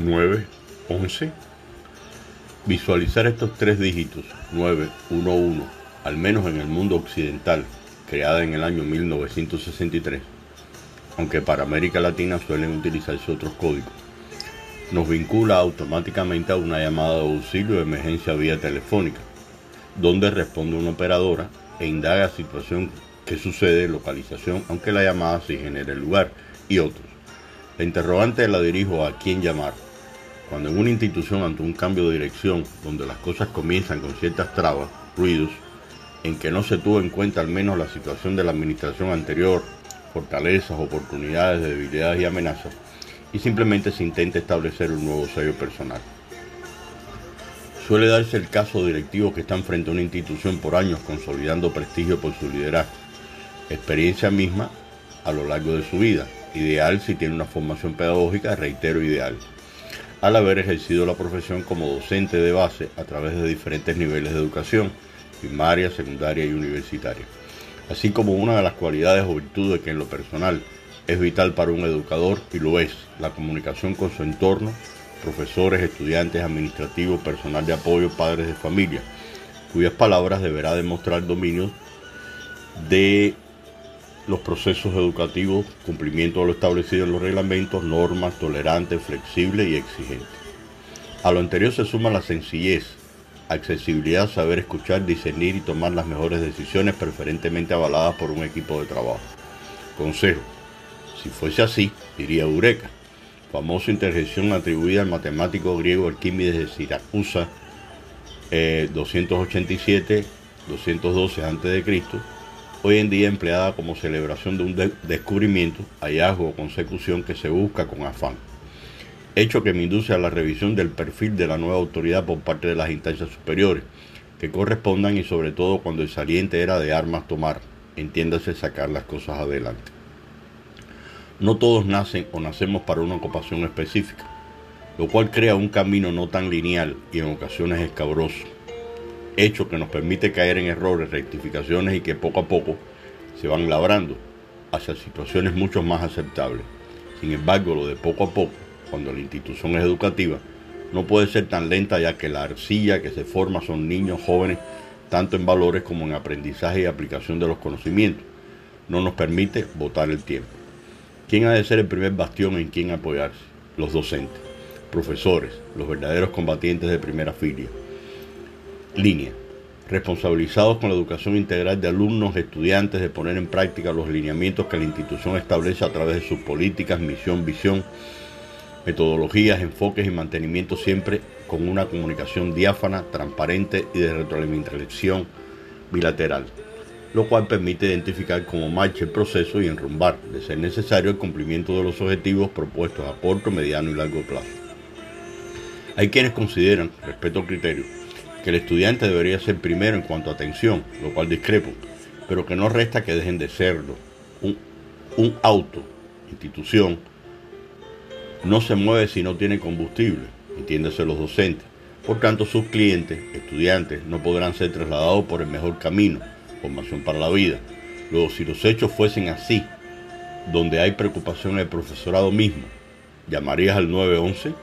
911. Visualizar estos tres dígitos 911, al menos en el mundo occidental, creada en el año 1963, aunque para América Latina suelen utilizarse otros códigos, nos vincula automáticamente a una llamada de auxilio de emergencia vía telefónica, donde responde una operadora e indaga situación que sucede, localización, aunque la llamada sí genere lugar, y otros. La interrogante la dirijo a quién llamar. Cuando en una institución ante un cambio de dirección, donde las cosas comienzan con ciertas trabas, ruidos, en que no se tuvo en cuenta al menos la situación de la administración anterior, fortalezas, oportunidades, debilidades y amenazas, y simplemente se intenta establecer un nuevo sello personal. Suele darse el caso de directivos que están frente a una institución por años consolidando prestigio por su liderazgo, experiencia misma a lo largo de su vida, ideal si tiene una formación pedagógica, reitero ideal, al haber ejercido la profesión como docente de base a través de diferentes niveles de educación, primaria, secundaria y universitaria, así como una de las cualidades o virtudes que en lo personal es vital para un educador y lo es, la comunicación con su entorno, profesores, estudiantes, administrativos, personal de apoyo, padres de familia, cuyas palabras deberá demostrar dominio de los procesos educativos, cumplimiento de lo establecido en los reglamentos, normas, tolerante, flexible y exigente. A lo anterior se suma la sencillez, accesibilidad, saber escuchar, discernir y tomar las mejores decisiones, preferentemente avaladas por un equipo de trabajo. Consejo. Si fuese así, diría Eureka, famosa interjección atribuida al matemático griego Arquímedes de Siracusa, 287-212 a.C., hoy en día empleada como celebración de un descubrimiento, hallazgo o consecución que se busca con afán. Hecho que me induce a la revisión del perfil de la nueva autoridad por parte de las instancias superiores, que correspondan y sobre todo cuando el saliente era de armas tomar, entiéndase sacar las cosas adelante. No todos nacen o nacemos para una ocupación específica, lo cual crea un camino no tan lineal y en ocasiones escabroso hecho que nos permite caer en errores, rectificaciones y que poco a poco se van labrando hacia situaciones mucho más aceptables. Sin embargo, lo de poco a poco, cuando la institución es educativa, no puede ser tan lenta ya que la arcilla que se forma son niños jóvenes, tanto en valores como en aprendizaje y aplicación de los conocimientos. No nos permite votar el tiempo. ¿Quién ha de ser el primer bastión en quien apoyarse? Los docentes, profesores, los verdaderos combatientes de primera filia. Línea. Responsabilizados con la educación integral de alumnos, estudiantes, de poner en práctica los lineamientos que la institución establece a través de sus políticas, misión, visión, metodologías, enfoques y mantenimiento siempre con una comunicación diáfana, transparente y de retroalimentación bilateral, lo cual permite identificar cómo marcha el proceso y enrumbar, de ser necesario, el cumplimiento de los objetivos propuestos a corto, mediano y largo plazo. Hay quienes consideran, respeto al criterio, que el estudiante debería ser primero en cuanto a atención, lo cual discrepo, pero que no resta que dejen de serlo. Un, auto, institución, no se mueve si no tiene combustible, entiéndase los docentes. Por tanto, sus clientes, estudiantes, no podrán ser trasladados por el mejor camino, formación para la vida. Luego, si los hechos fuesen así, donde hay preocupación en el profesorado mismo, ¿llamarías al 911?